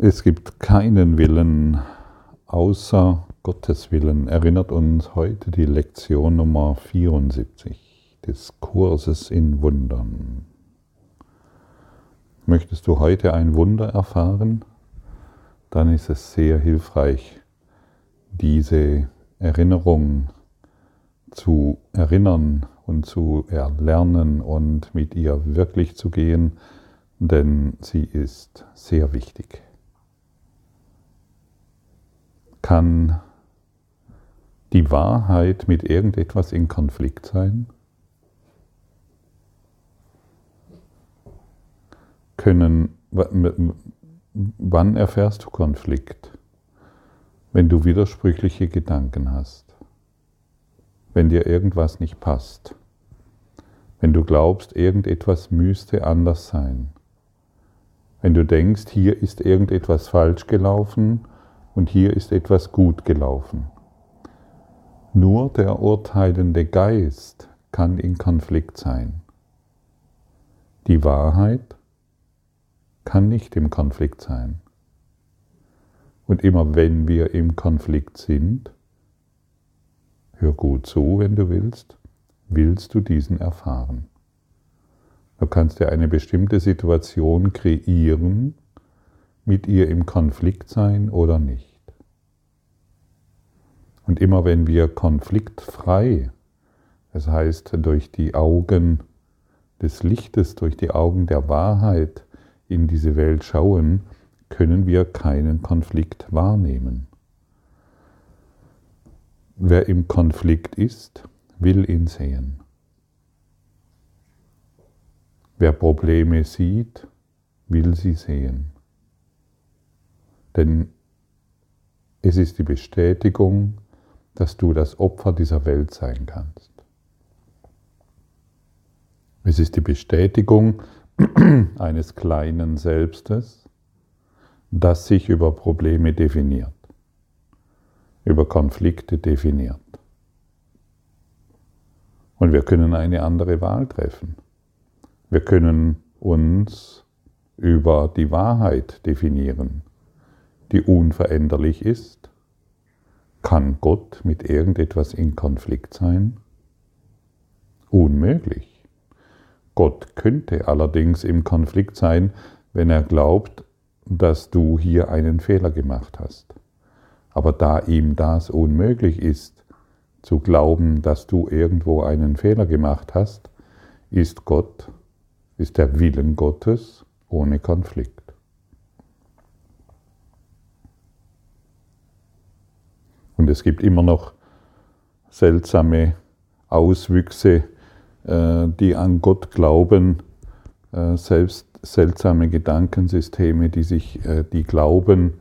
Es gibt keinen Willen außer Gottes Willen, erinnert uns heute die Lektion Nummer 74 des Kurses in Wundern. Möchtest du heute ein Wunder erfahren? Dann ist es sehr hilfreich, diese Erinnerung zu erinnern und zu erlernen und mit ihr wirklich zu gehen, denn sie ist sehr wichtig. Kann die Wahrheit mit irgendetwas in Konflikt sein? Können, wann erfährst du Konflikt? Wenn du widersprüchliche Gedanken hast, wenn dir irgendwas nicht passt, wenn du glaubst, irgendetwas müsste anders sein, wenn du denkst, hier ist irgendetwas falsch gelaufen und hier ist etwas gut gelaufen. Nur der urteilende Geist kann in Konflikt sein. Die Wahrheit kann nicht im Konflikt sein. Und immer wenn wir im Konflikt sind, hör gut zu, wenn du willst, willst du diesen erfahren. Du kannst dir eine bestimmte Situation kreieren, mit ihr im Konflikt sein oder nicht. Und immer wenn wir konfliktfrei, das heißt durch die Augen des Lichtes, durch die Augen der Wahrheit in diese Welt schauen, können wir keinen Konflikt wahrnehmen. Wer im Konflikt ist, will ihn sehen. Wer Probleme sieht, will sie sehen. Denn es ist die Bestätigung, dass du das Opfer dieser Welt sein kannst. Es ist die Bestätigung eines kleinen Selbstes, das sich über Probleme definiert, über Konflikte definiert. Und wir können eine andere Wahl treffen. Wir können uns über die Wahrheit definieren, die unveränderlich ist kann Gott mit irgendetwas in Konflikt sein? Unmöglich. Gott könnte allerdings im Konflikt sein, wenn er glaubt, dass du hier einen Fehler gemacht hast. Aber da ihm das unmöglich ist, zu glauben, dass du irgendwo einen Fehler gemacht hast, ist Gott, ist der Willen Gottes ohne Konflikt. Und es gibt immer noch seltsame Auswüchse, äh, die an Gott glauben, äh, selbst seltsame Gedankensysteme, die sich, äh, die glauben,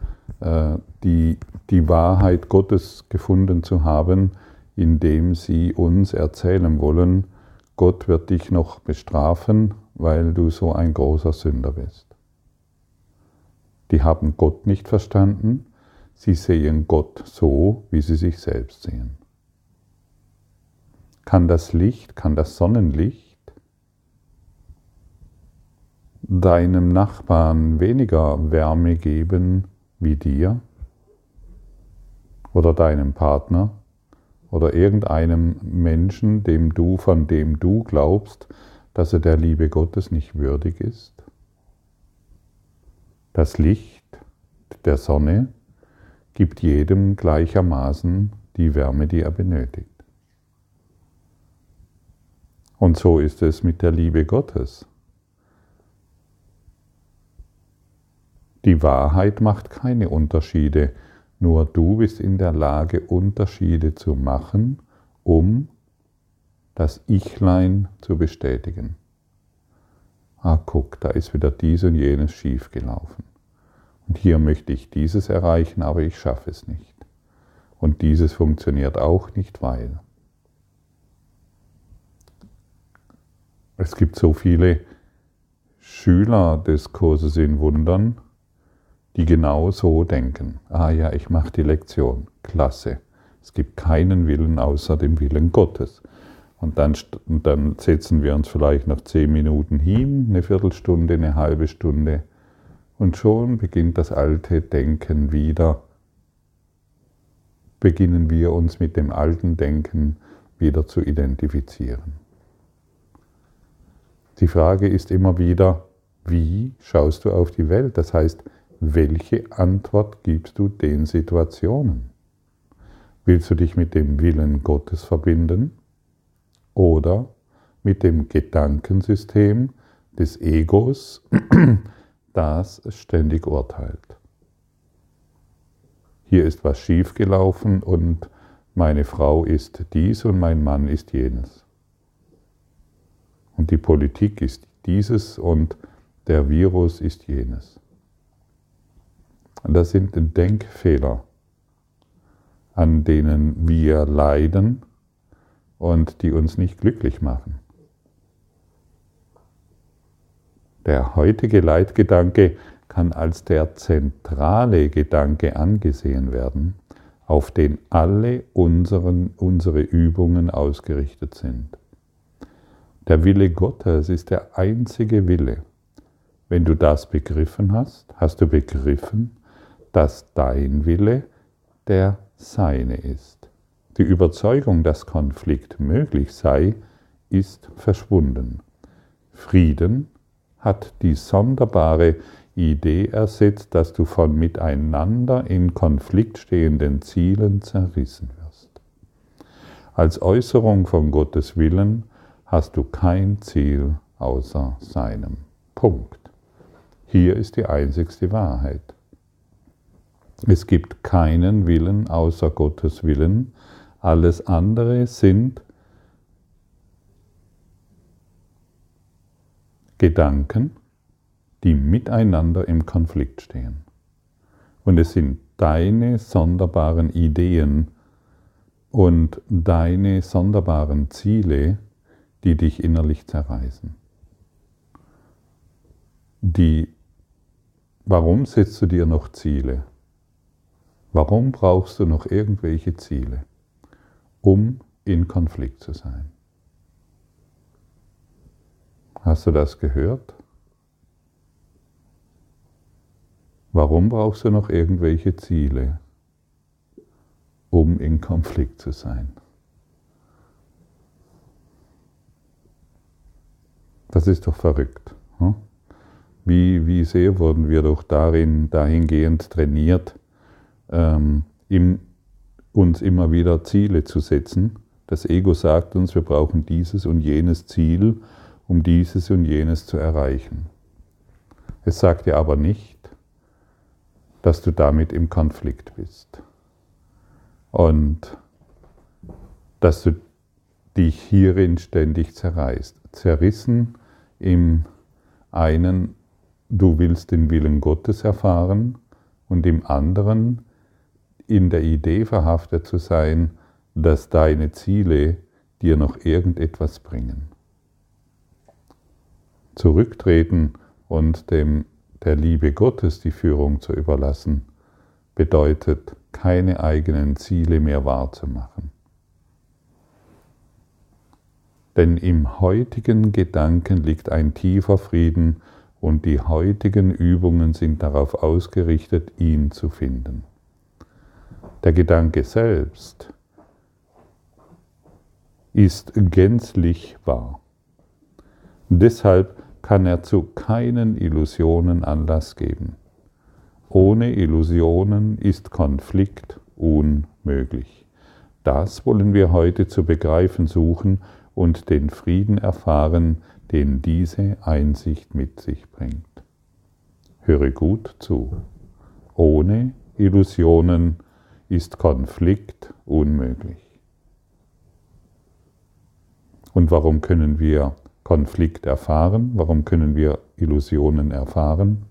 die, die Wahrheit Gottes gefunden zu haben, indem sie uns erzählen wollen, Gott wird dich noch bestrafen, weil du so ein großer Sünder bist. Die haben Gott nicht verstanden, Sie sehen Gott so, wie sie sich selbst sehen. Kann das Licht, kann das Sonnenlicht deinem Nachbarn weniger Wärme geben wie dir oder deinem Partner oder irgendeinem Menschen, dem du, von dem du glaubst, dass er der Liebe Gottes nicht würdig ist? Das Licht der Sonne gibt jedem gleichermaßen die Wärme, die er benötigt. Und so ist es mit der Liebe Gottes. Die Wahrheit macht keine Unterschiede, nur du bist in der Lage, Unterschiede zu machen, um das Ichlein zu bestätigen. Ah, guck, da ist wieder dies und jenes schiefgelaufen. Und hier möchte ich dieses erreichen, aber ich schaffe es nicht. Und dieses funktioniert auch nicht, weil. Es gibt so viele Schüler des Kurses in Wundern, die genau so denken. Ah ja, ich mache die Lektion. Klasse. Es gibt keinen Willen außer dem Willen Gottes. Und dann, und dann setzen wir uns vielleicht noch zehn Minuten hin, eine Viertelstunde, eine halbe Stunde Und schon beginnt das alte Denken wieder, beginnen wir uns mit dem alten Denken wieder zu identifizieren. Die Frage ist immer wieder, wie schaust du auf die Welt? Das heißt, welche Antwort gibst du den Situationen? Willst du dich mit dem Willen Gottes verbinden oder mit dem Gedankensystem des Egos, das ständig urteilt? Hier ist was schiefgelaufen und meine Frau ist dies und mein Mann ist jenes. Und die Politik ist dieses und der Virus ist jenes. Das sind Denkfehler, an denen wir leiden und die uns nicht glücklich machen. Der heutige Leitgedanke kann als der zentrale Gedanke angesehen werden, auf den alle unseren, unsere Übungen ausgerichtet sind. Der Wille Gottes ist der einzige Wille. Wenn du das begriffen hast, hast du begriffen, dass dein Wille der seine ist. Die Überzeugung, dass Konflikt möglich sei, ist verschwunden. Frieden hat die sonderbare Idee ersetzt, dass du von miteinander in Konflikt stehenden Zielen zerrissen wirst. Als Äußerung von Gottes Willen hast du kein Ziel außer seinem. Punkt. Hier ist die einzigste Wahrheit. Es gibt keinen Willen außer Gottes Willen. Alles andere sind Gedanken, die miteinander im Konflikt stehen. Und es sind deine sonderbaren Ideen und deine sonderbaren Ziele, die dich innerlich zerreißen. Die, warum setzt du dir noch Ziele? Warum brauchst du noch irgendwelche Ziele, um in Konflikt zu sein? Hast du das gehört? Warum brauchst du noch irgendwelche Ziele, um in Konflikt zu sein? Das ist doch verrückt. Hm? Wie, wie sehr wurden wir doch darin, dahingehend trainiert, ähm, im, uns immer wieder Ziele zu setzen. Das Ego sagt uns, wir brauchen dieses und jenes Ziel, um dieses und jenes zu erreichen. Es sagt dir aber nicht, dass du damit im Konflikt bist. Und dass du dich hierin ständig zerreißt. Zerrissen im einen, du willst den Willen Gottes erfahren und im anderen, in der Idee verhaftet zu sein, dass deine Ziele dir noch irgendetwas bringen. Zurücktreten und dem, der Liebe Gottes die Führung zu überlassen, bedeutet, keine eigenen Ziele mehr wahrzumachen. Denn im heutigen Gedanken liegt ein tiefer Frieden und die heutigen Übungen sind darauf ausgerichtet, ihn zu finden. Der Gedanke selbst ist gänzlich wahr. Deshalb kann er zu keinen Illusionen Anlass geben. Ohne Illusionen ist Konflikt unmöglich. Das wollen wir heute zu begreifen suchen und den Frieden erfahren, den diese Einsicht mit sich bringt. Höre gut zu. Ohne Illusionen ist Konflikt unmöglich. Und warum können wir Konflikt erfahren? Warum können wir Illusionen erfahren?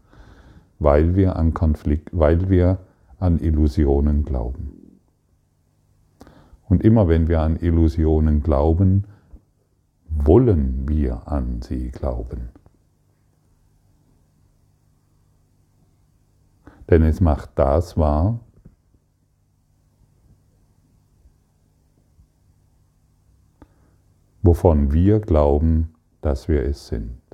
Weil wir an Konflikt, weil wir an Illusionen glauben. Und immer wenn wir an Illusionen glauben, wollen wir an sie glauben. Denn es macht das wahr, wovon wir glauben, dass wir es sind.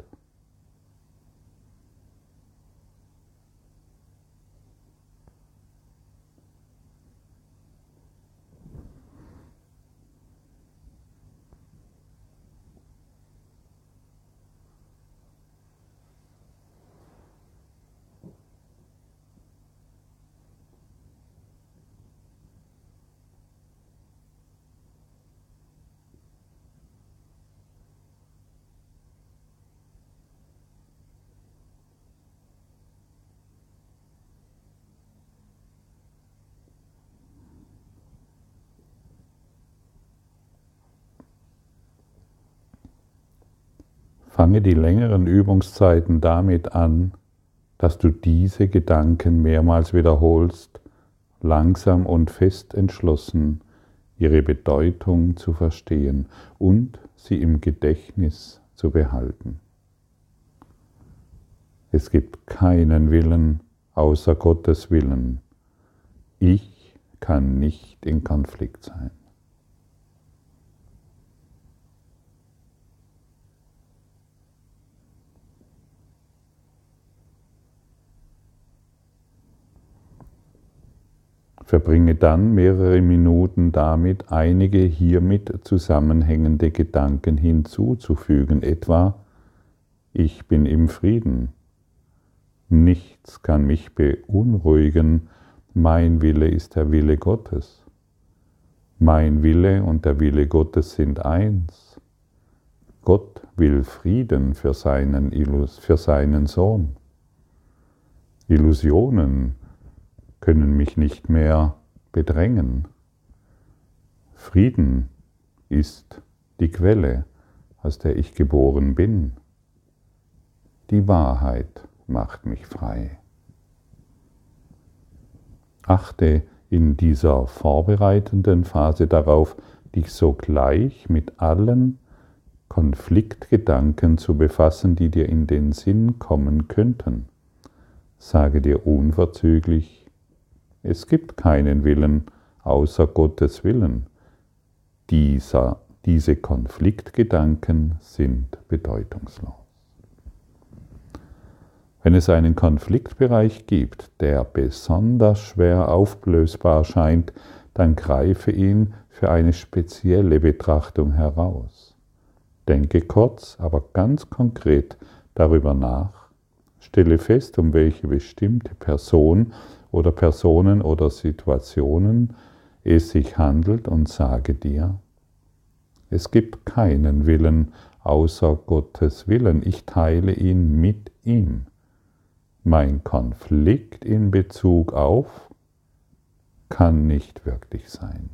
Fange die längeren Übungszeiten damit an, dass du diese Gedanken mehrmals wiederholst, langsam und fest entschlossen, ihre Bedeutung zu verstehen und sie im Gedächtnis zu behalten. Es gibt keinen Willen außer Gottes Willen. Ich kann nicht in Konflikt sein. Verbringe dann mehrere Minuten damit, einige hiermit zusammenhängende Gedanken hinzuzufügen, etwa ich bin im Frieden, nichts kann mich beunruhigen, mein Wille ist der Wille Gottes, mein Wille und der Wille Gottes sind eins, Gott will Frieden für seinen, für seinen Sohn. Illusionen können mich nicht mehr bedrängen. Frieden ist die Quelle, aus der ich geboren bin. Die Wahrheit macht mich frei. Achte in dieser vorbereitenden Phase darauf, dich sogleich mit allen Konfliktgedanken zu befassen, die dir in den Sinn kommen könnten. Sage dir unverzüglich, es gibt keinen Willen außer Gottes Willen. Dieser, diese Konfliktgedanken sind bedeutungslos. Wenn es einen Konfliktbereich gibt, der besonders schwer auflösbar scheint, dann greife ihn für eine spezielle Betrachtung heraus. Denke kurz, aber ganz konkret darüber nach, stelle fest, um welche bestimmte Person oder Personen oder Situationen es sich handelt und sage dir, es gibt keinen Willen außer Gottes Willen. Ich teile ihn mit ihm. Mein Konflikt in Bezug auf kann nicht wirklich sein.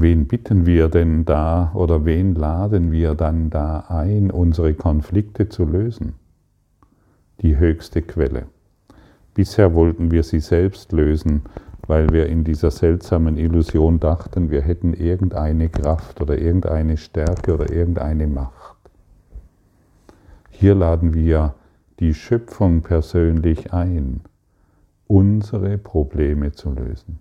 Wen bitten wir denn da oder wen laden wir dann da ein, unsere Konflikte zu lösen? Die höchste Quelle. Bisher wollten wir sie selbst lösen, weil wir in dieser seltsamen Illusion dachten, wir hätten irgendeine Kraft oder irgendeine Stärke oder irgendeine Macht. Hier laden wir die Schöpfung persönlich ein, unsere Probleme zu lösen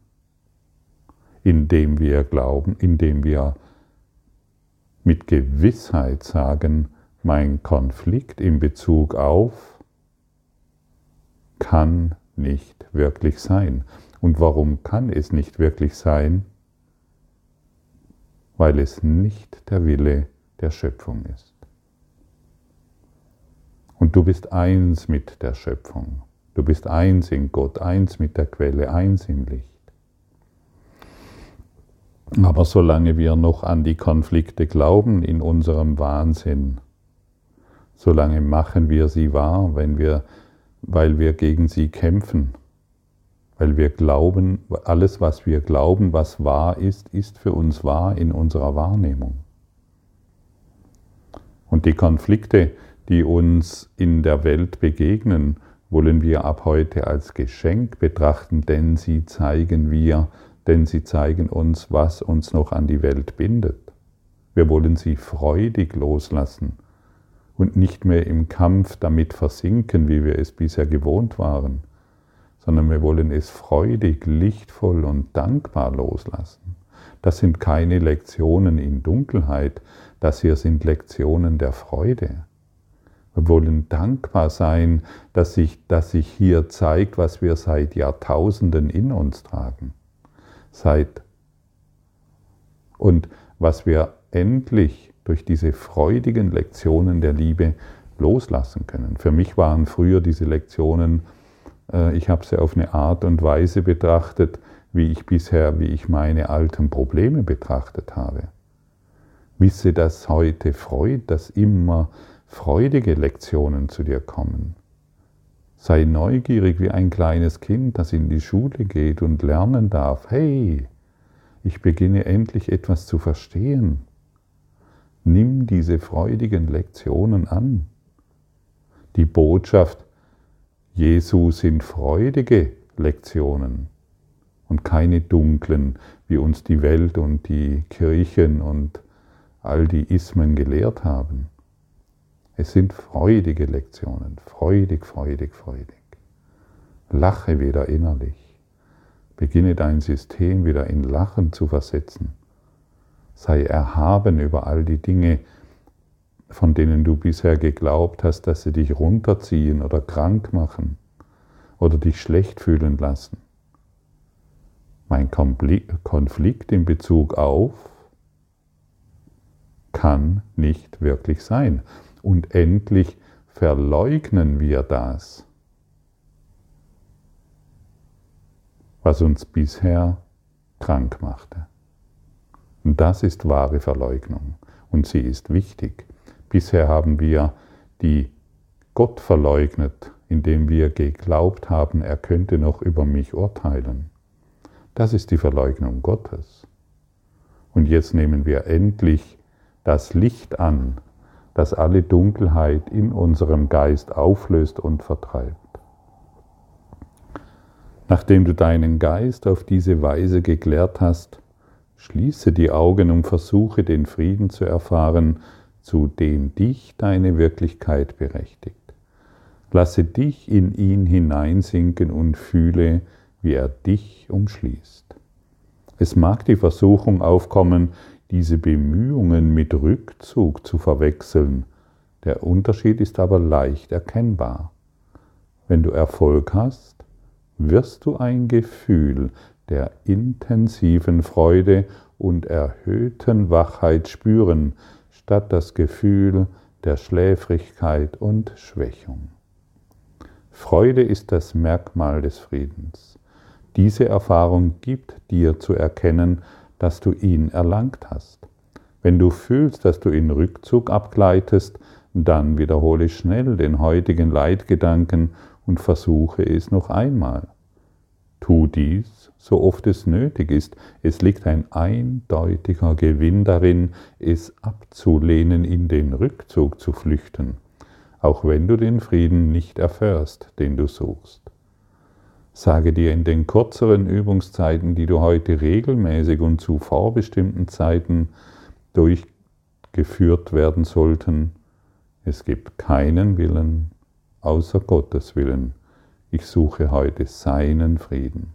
indem wir glauben, indem wir mit Gewissheit sagen, mein Konflikt in Bezug auf kann nicht wirklich sein. Und warum kann es nicht wirklich sein? Weil es nicht der Wille der Schöpfung ist. Und du bist eins mit der Schöpfung. Du bist eins in Gott, eins mit der Quelle, eins im Licht. Aber solange wir noch an die Konflikte glauben in unserem Wahnsinn, solange machen wir sie wahr, wenn wir, weil wir gegen sie kämpfen, weil wir glauben, alles, was wir glauben, was wahr ist, ist für uns wahr in unserer Wahrnehmung. Und die Konflikte, die uns in der Welt begegnen, wollen wir ab heute als Geschenk betrachten, denn sie zeigen wir, denn sie zeigen uns, was uns noch an die Welt bindet. Wir wollen sie freudig loslassen und nicht mehr im Kampf damit versinken, wie wir es bisher gewohnt waren, sondern wir wollen es freudig, lichtvoll und dankbar loslassen. Das sind keine Lektionen in Dunkelheit, das hier sind Lektionen der Freude. Wir wollen dankbar sein, dass sich, dass sich hier zeigt, was wir seit Jahrtausenden in uns tragen seid. Und was wir endlich durch diese freudigen Lektionen der Liebe loslassen können. Für mich waren früher diese Lektionen, äh, ich habe sie auf eine Art und Weise betrachtet, wie ich bisher, wie ich meine alten Probleme betrachtet habe. Wisse, dass heute Freude, dass immer freudige Lektionen zu dir kommen. Sei neugierig wie ein kleines Kind, das in die Schule geht und lernen darf. Hey, ich beginne endlich etwas zu verstehen. Nimm diese freudigen Lektionen an. Die Botschaft Jesu sind freudige Lektionen und keine dunklen, wie uns die Welt und die Kirchen und all die Ismen gelehrt haben. Es sind freudige Lektionen, freudig, freudig, freudig. Lache wieder innerlich. Beginne dein System wieder in Lachen zu versetzen. Sei erhaben über all die Dinge, von denen du bisher geglaubt hast, dass sie dich runterziehen oder krank machen oder dich schlecht fühlen lassen. Mein Konflikt in Bezug auf kann nicht wirklich sein. Und endlich verleugnen wir das, was uns bisher krank machte. Und das ist wahre Verleugnung. Und sie ist wichtig. Bisher haben wir die Gott verleugnet, indem wir geglaubt haben, er könnte noch über mich urteilen. Das ist die Verleugnung Gottes. Und jetzt nehmen wir endlich das Licht an, das alle Dunkelheit in unserem Geist auflöst und vertreibt. Nachdem du deinen Geist auf diese Weise geklärt hast, schließe die Augen und versuche den Frieden zu erfahren, zu dem dich deine Wirklichkeit berechtigt. Lasse dich in ihn hineinsinken und fühle, wie er dich umschließt. Es mag die Versuchung aufkommen, diese Bemühungen mit Rückzug zu verwechseln. Der Unterschied ist aber leicht erkennbar. Wenn du Erfolg hast, wirst du ein Gefühl der intensiven Freude und erhöhten Wachheit spüren, statt das Gefühl der Schläfrigkeit und Schwächung. Freude ist das Merkmal des Friedens. Diese Erfahrung gibt dir zu erkennen, dass du ihn erlangt hast. Wenn du fühlst, dass du in Rückzug abgleitest, dann wiederhole schnell den heutigen Leitgedanken und versuche es noch einmal. Tu dies, so oft es nötig ist. Es liegt ein eindeutiger Gewinn darin, es abzulehnen, in den Rückzug zu flüchten, auch wenn du den Frieden nicht erfährst, den du suchst. Sage dir in den kürzeren Übungszeiten, die du heute regelmäßig und zu vorbestimmten Zeiten durchgeführt werden sollten, es gibt keinen Willen außer Gottes Willen ich suche heute seinen Frieden.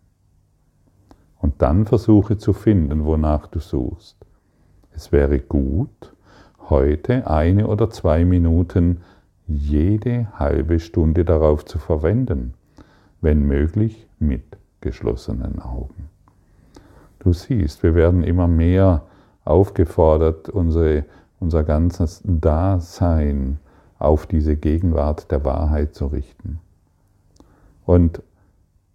Und dann versuche zu finden, wonach du suchst. Es wäre gut, heute eine oder zwei Minuten jede halbe Stunde darauf zu verwenden, wenn möglich mit geschlossenen Augen. Du siehst, wir werden immer mehr aufgefordert, unsere, unser ganzes Dasein auf diese Gegenwart der Wahrheit zu richten. Und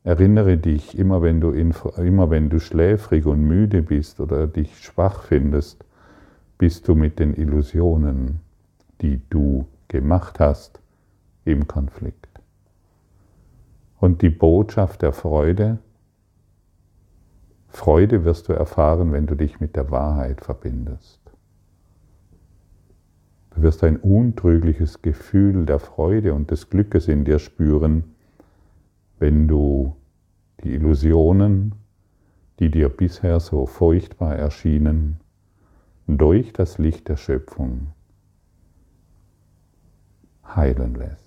erinnere dich, immer wenn, du in, immer wenn du schläfrig und müde bist oder dich schwach findest, bist du mit den Illusionen, die du gemacht hast, im Konflikt. Und die Botschaft der Freude, Freude wirst du erfahren, wenn du dich mit der Wahrheit verbindest. Du wirst ein untrügliches Gefühl der Freude und des Glückes in dir spüren, wenn du die Illusionen, die dir bisher so furchtbar erschienen, durch das Licht der Schöpfung heilen lässt.